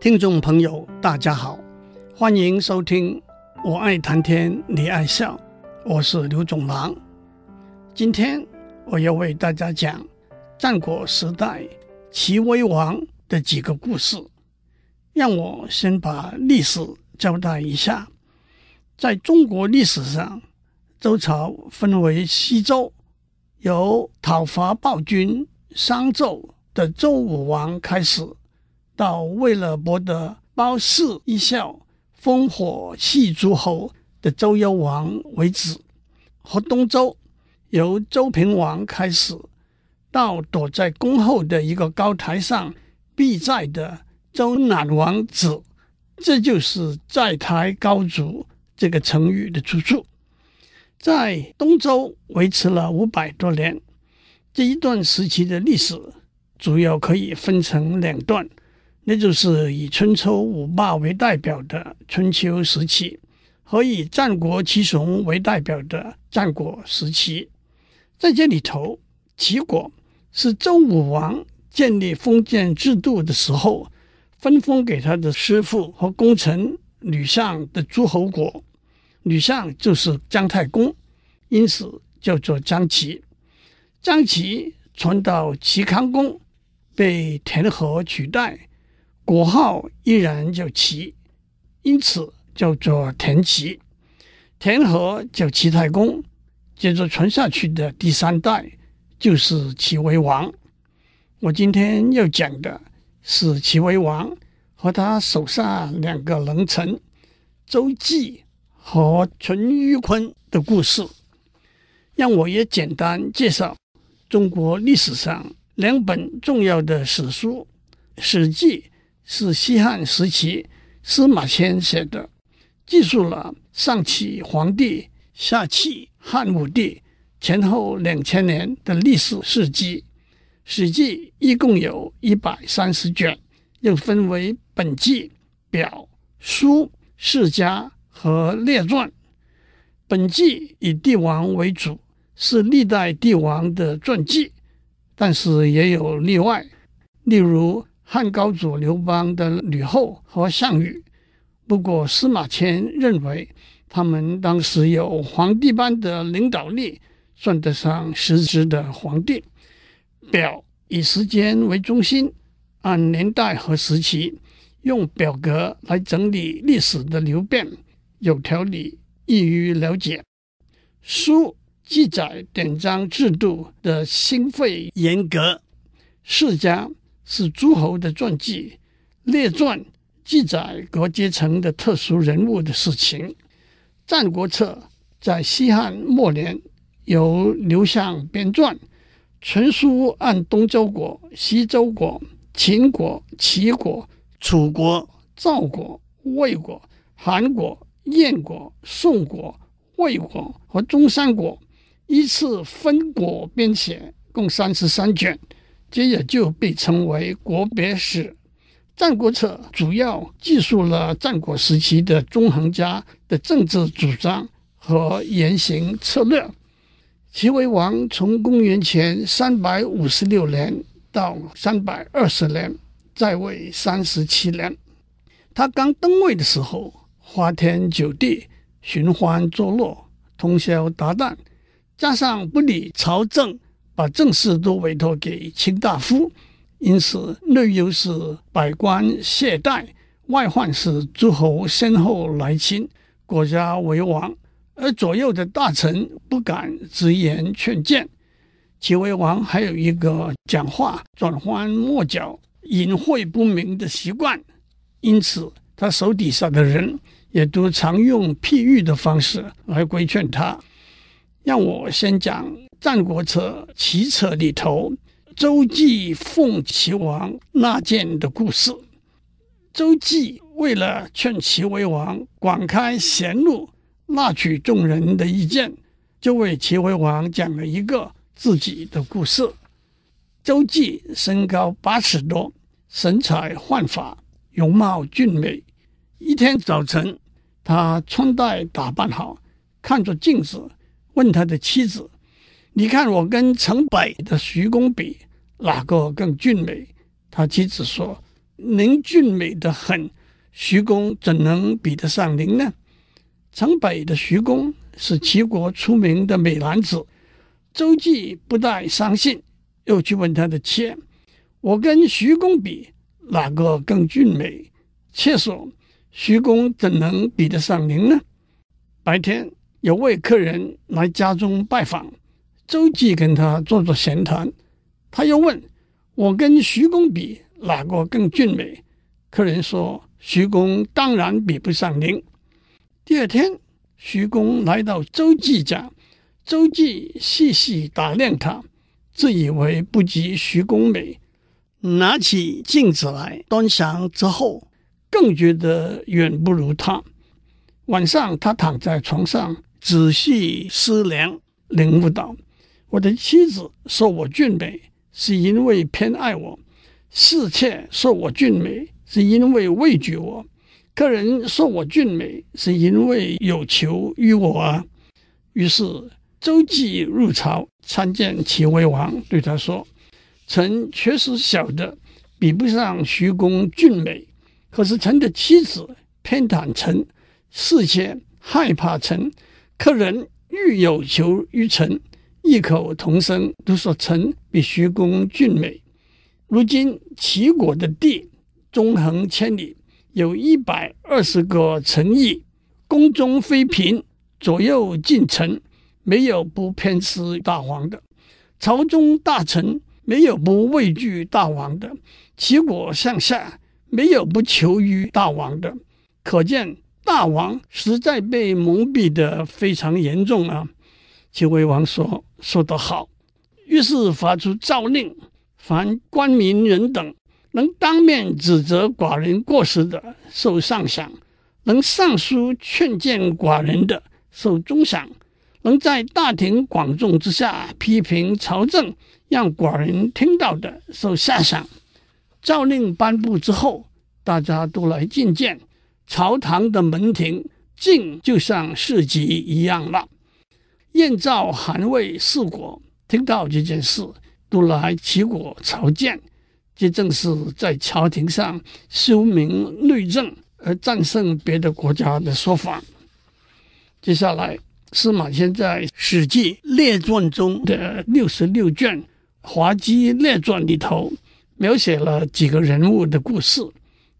听众朋友，大家好，欢迎收听《我爱谈天，你爱笑》，我是刘总郎。今天我要为大家讲战国时代齐威王的几个故事。让我先把历史交代一下。在中国历史上，周朝分为西周，由讨伐暴君商纣的周武王开始。到为了博得褒姒一笑，烽火戏诸侯的周幽王为止；和东周由周平王开始，到躲在宫后的一个高台上避债的周赧王子。这就是“债台高筑”这个成语的出处。在东周维持了五百多年，这一段时期的历史主要可以分成两段。那就是以春秋五霸为代表的春秋时期，和以战国七雄为代表的战国时期。在这里头，齐国是周武王建立封建制度的时候，分封给他的师傅和功臣吕相的诸侯国。吕相就是姜太公，因此叫做姜齐。姜齐传到齐康公，被田和取代。国号依然叫齐，因此叫做田齐。田和叫齐太公，接着传下去的第三代就是齐威王。我今天要讲的是齐威王和他手下两个能臣周忌和淳于髡的故事。让我也简单介绍中国历史上两本重要的史书《史记》。是西汉时期司马迁写的，记述了上启皇帝、下启汉武帝前后两千年的历史事迹。《史记》一共有一百三十卷，又分为本纪、表、书、世家和列传。本纪以帝王为主，是历代帝王的传记，但是也有例外，例如。汉高祖刘邦的吕后和项羽，不过司马迁认为他们当时有皇帝般的领导力，算得上实质的皇帝。表以时间为中心，按年代和时期，用表格来整理历史的流变，有条理，易于了解。书记载典章制度的心肺严格，世家。是诸侯的传记，列传记载各阶层的特殊人物的事情。《战国策》在西汉末年由刘向编撰，全书按东周国、西周国、秦国、齐国、楚国、赵国、魏国、韩国、燕国、宋国、魏国和中山国依次分国编写，共三十三卷。这也就被称为国别史。《战国策》主要记述了战国时期的纵横家的政治主张和言行策略。齐威王从公元前三百五十六年到三百二十年，在位三十七年。他刚登位的时候，花天酒地，寻欢作乐，通宵达旦，加上不理朝政。把政事都委托给卿大夫，因此内忧是百官懈怠，外患是诸侯先后来侵，国家为亡，而左右的大臣不敢直言劝谏。齐威王还有一个讲话转弯抹角、隐晦不明的习惯，因此他手底下的人也都常用譬喻的方式来规劝他。让我先讲。《战国策·齐策》里头，周忌奉齐王纳谏的故事。周忌为了劝齐威王广开贤路，纳取众人的意见，就为齐威王讲了一个自己的故事。周忌身高八尺多，神采焕发，容貌俊美。一天早晨，他穿戴打扮好，看着镜子，问他的妻子。你看我跟城北的徐公比，哪个更俊美？他妻子说：“您俊美的很，徐公怎能比得上您呢？城北的徐公是齐国出名的美男子。周忌不太相信，又去问他的妾：“我跟徐公比，哪个更俊美？”妾说：“徐公怎能比得上您呢？”白天有位客人来家中拜访，周忌跟他做做闲谈，他又问：“我跟徐公比，哪个更俊美？”客人说：“徐公当然比不上您。”第二天，徐公来到周忌家。周忌细细打量他，自以为不及徐公美，拿起镜子来端详之后，更觉得远不如他。晚上，他躺在床上仔细思量，领悟到：我的妻子说我俊美，是因为偏爱我；侍妾说我俊美，是因为畏惧我；客人说我俊美，是因为有求于我啊。于是。周忌入朝参见齐威王，对他说：“臣确实晓得比不上徐公俊美，可是臣的妻子偏袒臣，侍妾害怕臣，客人欲有求于臣，异口同声都说臣比徐公俊美。如今齐国的地纵横千里，有一百二十个城邑，宫中妃嫔左右近臣。”没有不偏私大王的，朝中大臣没有不畏惧大王的，齐国上下没有不求于大王的，可见大王实在被蒙蔽得非常严重啊！齐威王说：“说得好。”于是发出诏令：凡官民人等能当面指责寡人过失的，受上赏；能上书劝谏寡人的，受中赏。能在大庭广众之下批评朝政，让寡人听到的受下赏。诏令颁布之后，大家都来觐见，朝堂的门庭静就像市集一样了。燕赵韩魏四国听到这件事，都来齐国朝见，这正是在朝廷上修明律政而战胜别的国家的说法。接下来。司马迁在《史记列传》中的六十六卷《滑稽列传》里头，描写了几个人物的故事。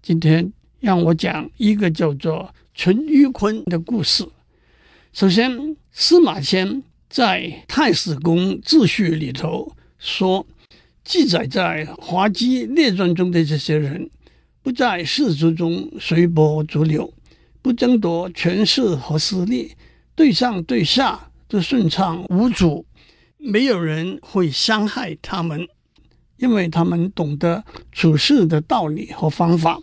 今天让我讲一个叫做淳于髡的故事。首先，司马迁在《太史公自序》里头说，记载在《滑稽列传》中的这些人，不在世俗中随波逐流，不争夺权势和势力。对上对下都顺畅无阻，没有人会伤害他们，因为他们懂得处事的道理和方法，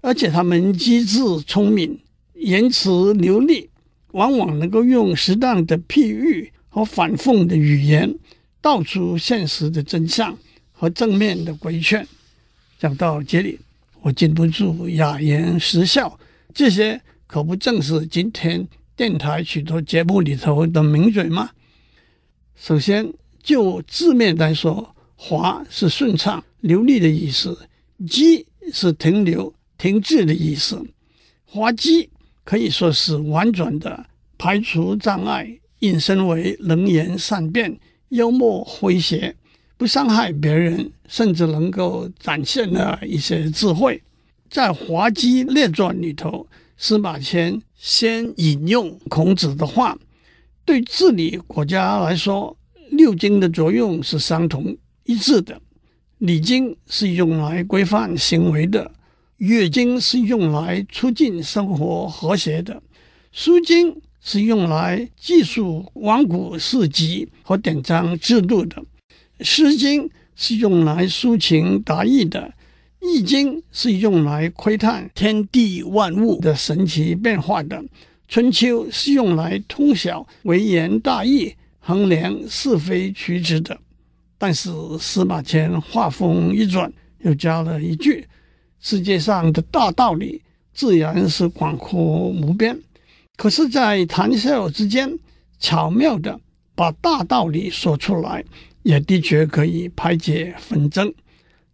而且他们机智聪明，言辞流利，往往能够用适当的譬喻和反讽的语言，道出现实的真相和正面的规劝。讲到这里，我禁不住哑然失笑，这些可不正是今天电台许多节目里头的名嘴吗？首先就字面来说，“滑”是顺畅流利的意思，“稽”是停留停滞的意思。滑稽可以说是婉转的排除障碍，引申为能言善辩、幽默诙谐，不伤害别人，甚至能够展现了一些智慧。在《滑稽列传》里头。司马迁先引用孔子的话：“对治理国家来说，六经的作用是相同一致的。礼经是用来规范行为的，乐经是用来促进生活和谐的，书经是用来记述往古事迹和典章制度的，诗经是用来抒情达意的。”《易经》是用来窥探天地万物的神奇变化的，《春秋》是用来通晓微言大义、衡量是非曲直的。但是司马迁话锋一转，又加了一句：“世界上的大道理自然是广阔无边，可是，在谈笑之间，巧妙地把大道理说出来，也的确可以排解纷争。”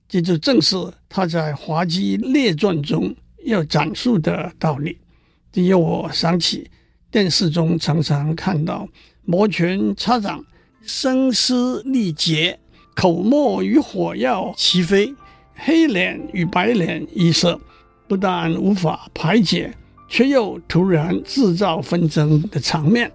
这就正是他在《滑稽列传》中要讲述的道理。这让我想起电视中常常看到摩拳擦掌、声嘶力竭、口沫与火药齐飞、黑脸与白脸一色，不但无法排解，却又突然制造纷争的场面。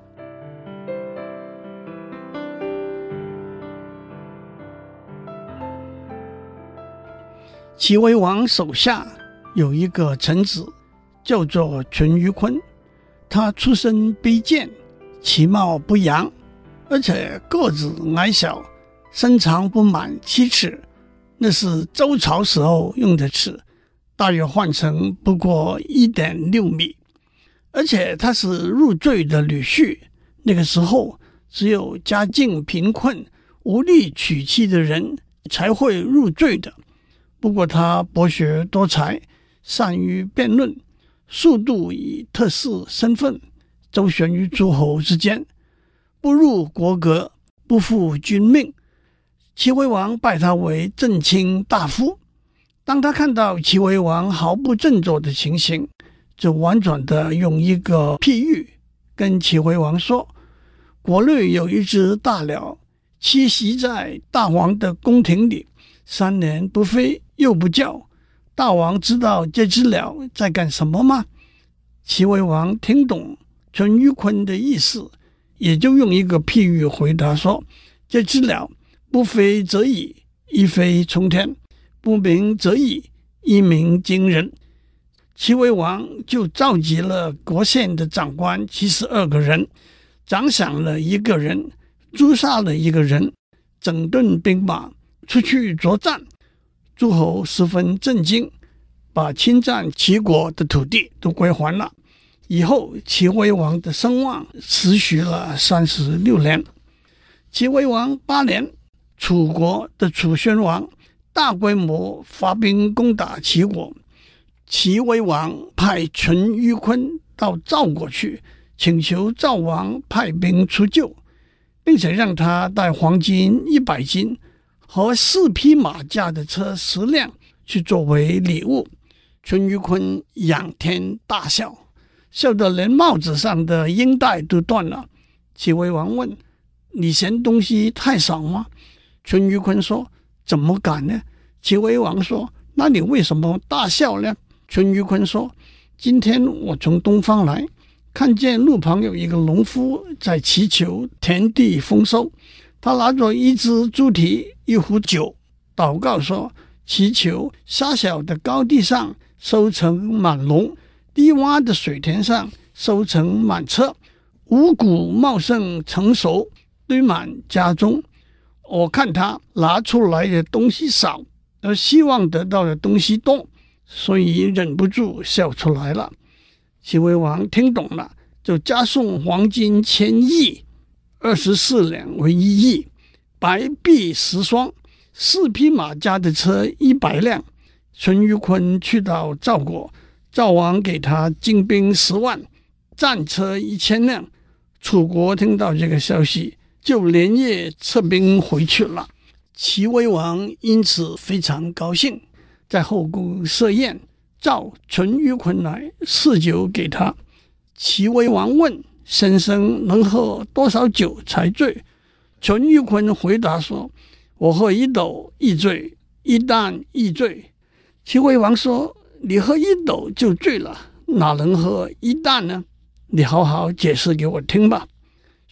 齐威王手下有一个臣子，叫做淳于髡。他出身卑贱，其貌不扬，而且个子矮小，身长不满七尺，那是周朝时候用的尺，大约换成不过一点六米。而且他是入赘的女婿，那个时候只有家境贫困、无力娶妻的人才会入赘的。不过他博学多才，善于辩论，数度以特使身份周旋于诸侯之间，不入国格，不负君命。齐威王拜他为正卿大夫。当他看到齐威王毫不振作的情形，就婉转地用一个譬喻跟齐威王说：“国内有一只大鸟，栖息在大王的宫廷里，三年不飞。”又不叫，大王知道这只鸟在干什么吗？齐威王听懂淳于髡的意思，也就用一个譬喻回答说：“这只鸟不飞则已，一飞冲天；不鸣则已，一鸣惊人。”齐威王就召集了国县的长官七十二个人，奖赏了一个人，诛杀了一个人，整顿兵马出去作战。诸侯十分震惊，把侵占齐国的土地都归还了。以后，齐威王的声望持续了三十六年。齐威王八年，楚国的楚宣王大规模发兵攻打齐国，齐威王派淳于髡到赵国去，请求赵王派兵出救，并且让他带黄金一百斤。和四匹马驾的车十辆去作为礼物，淳于髡仰天大笑，笑得连帽子上的缨带都断了。齐威王问：“你嫌东西太少吗？”淳于髡说：“怎么敢呢？”齐威王说：“那你为什么大笑呢？”淳于髡说：“今天我从东方来，看见路旁有一个农夫在祈求田地丰收。”他拿着一只猪蹄、一壶酒，祷告说：“祈求狭小的高地上收成满笼，低洼的水田上收成满册，五谷茂盛成熟，堆满家中。”我看他拿出来的东西少，而希望得到的东西多，所以忍不住笑出来了。齐威王听懂了，就加送黄金千亿。二十四两为一亿，白璧十双，四匹马加的车一百辆。淳于髡去到赵国，赵王给他精兵十万，战车一千辆。楚国听到这个消息，就连夜撤兵回去了。齐威王因此非常高兴，在后宫设宴，召淳于髡来赐酒给他。齐威王问。先生能喝多少酒才醉？淳于髡回答说：“我喝一斗亦醉，一担亦醉。”齐威王说：“你喝一斗就醉了，哪能喝一担呢？你好好解释给我听吧。”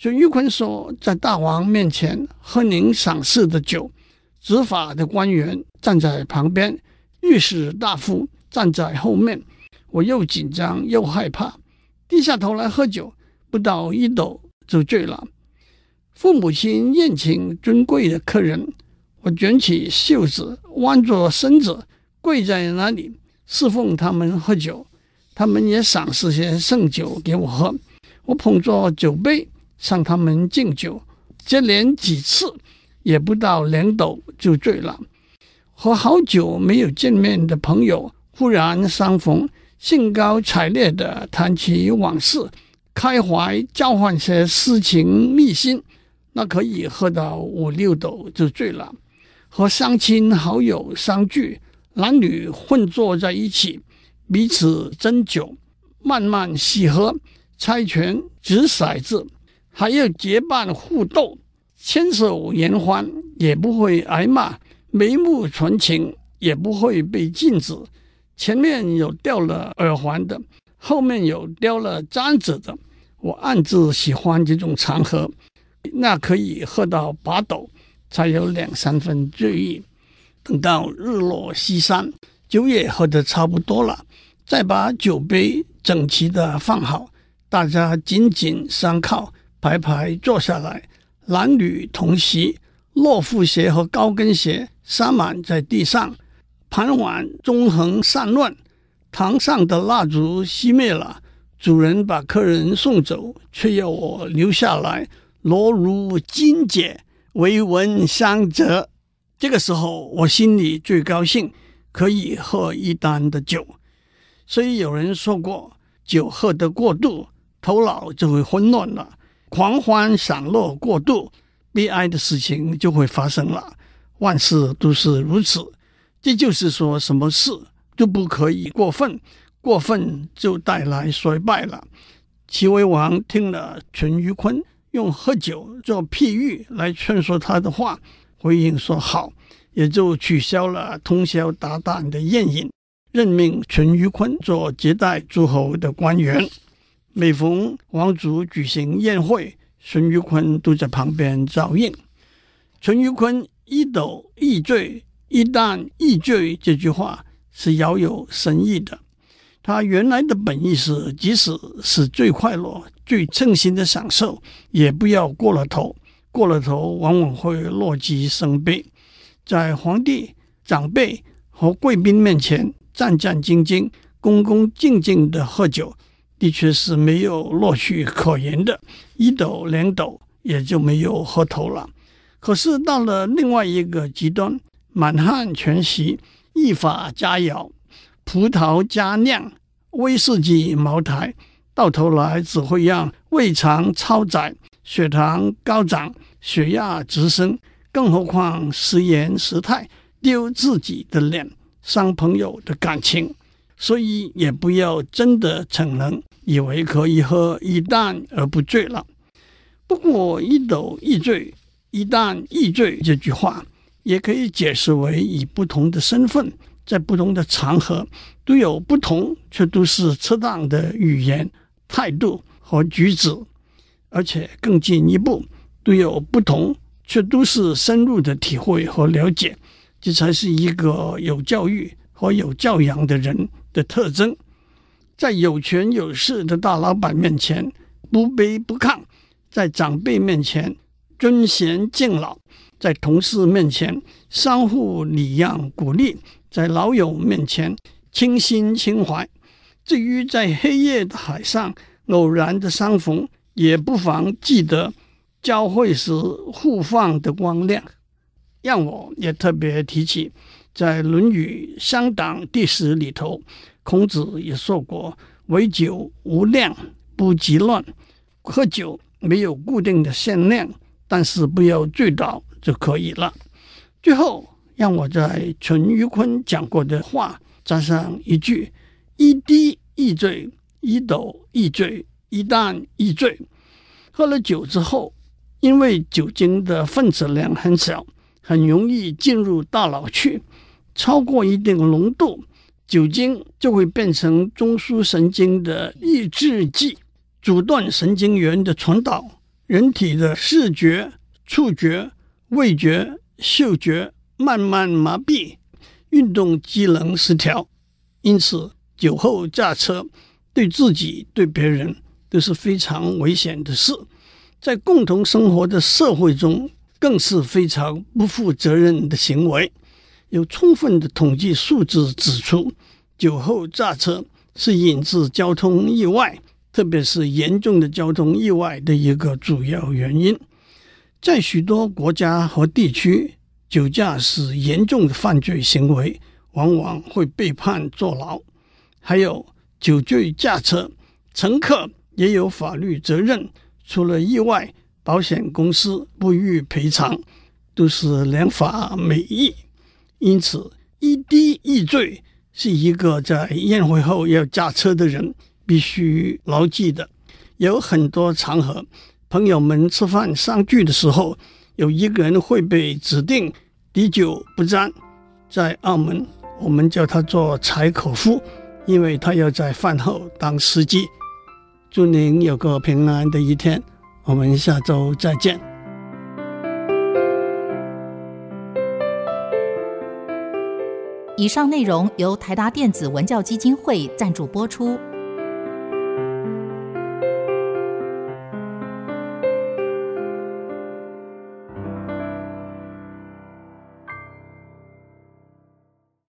就玉坤说：“在大王面前喝您赏赐的酒，执法的官员站在旁边，御史大夫站在后面，我又紧张又害怕，低下头来喝酒。”不到一斗就醉了。父母亲宴请尊贵的客人，我卷起袖子，弯着身子跪在那里侍奉他们喝酒。他们也赏赐些圣酒给我喝。我捧着酒杯向他们敬酒，接连几次也不到两斗就醉了。和好久没有见面的朋友忽然相逢，兴高采烈地谈起往事。开怀交换些私情秘辛，那可以喝到五六斗就醉了。和乡亲好友相聚，男女混坐在一起，彼此斟酒，慢慢细喝，猜拳、掷骰子，还要结伴互斗，牵手言欢，也不会挨骂，眉目传情，也不会被禁止。前面有掉了耳环的，后面有掉了簪子的。我暗自喜欢这种场合，那可以喝到把斗，才有两三分醉意。等到日落西山，酒也喝得差不多了，再把酒杯整齐的放好，大家紧紧相靠，排排坐下来，男女同席，乐福鞋和高跟鞋撒满在地上，盘碗纵横散乱，堂上的蜡烛熄灭了。主人把客人送走，却要我留下来，罗如金解，唯闻香泽。这个时候，我心里最高兴，可以喝一担的酒。所以有人说过，酒喝得过度，头脑就会混乱了；狂欢享乐过度，悲哀的事情就会发生了。万事都是如此，这就是说，什么事都不可以过分。过分就带来衰败了。齐威王听了淳于髡用喝酒做譬喻来劝说他的话，回应说好，也就取消了通宵达旦的宴饮，任命淳于髡做接待诸侯的官员。每逢王族举行宴会，淳于髡都在旁边照应。淳于髡一斗一醉，一旦一醉，这句话是饶有深意的。他原来的本意是，即使是最快乐、最称心的享受，也不要过了头。过了头，往往会乐极生悲。在皇帝、长辈和贵宾面前战战兢兢、恭恭敬敬的喝酒，的确是没有乐趣可言的。一斗两斗也就没有喝头了。可是到了另外一个极端，满汉全席，一法佳肴。葡萄佳酿，威士忌茅台，到头来只会让胃肠超载，血糖高涨，血压直升。更何况食言失态，丢自己的脸，伤朋友的感情。所以也不要真的逞能，以为可以喝一担而不醉了。不过一斗一醉，一担一醉这句话，也可以解释为以不同的身份。在不同的场合都有不同，却都是适当的语言、态度和举止，而且更进一步，都有不同，却都是深入的体会和了解，这才是一个有教育和有教养的人的特征。在有权有势的大老板面前不卑不亢，在长辈面前尊贤敬老，在同事面前相互礼让鼓励。在老友面前倾心倾怀，至于在黑夜的海上偶然的相逢，也不妨记得交汇时互放的光亮。让我也特别提起，在《论语乡党第十》里头，孔子也说过：“唯酒无量，不及乱。”喝酒没有固定的限量，但是不要醉倒就可以了。最后。让我在淳于髡讲过的话加上一句：一滴一醉，一斗一醉，一旦一醉。喝了酒之后，因为酒精的分子量很小，很容易进入大脑去。超过一定浓度，酒精就会变成中枢神经的抑制剂，阻断神经元的传导，人体的视觉、触觉、味觉、嗅觉。慢慢麻痹，运动机能失调，因此酒后驾车对自己、对别人都是非常危险的事，在共同生活的社会中更是非常不负责任的行为。有充分的统计数字指出，酒后驾车是引致交通意外，特别是严重的交通意外的一个主要原因。在许多国家和地区，酒驾是严重的犯罪行为，往往会被判坐牢。还有酒醉驾车，乘客也有法律责任。除了意外，保险公司不予赔偿。都是良法美意，因此一滴一醉是一个在宴会后要驾车的人必须牢记的。有很多场合，朋友们吃饭相聚的时候，有一个人会被指定滴酒不沾。在澳门，我们叫他做柴可夫，因为他要在饭后当司机。祝您有个平安的一天，我们下周再见。以上内容由台达电子文教基金会赞助播出。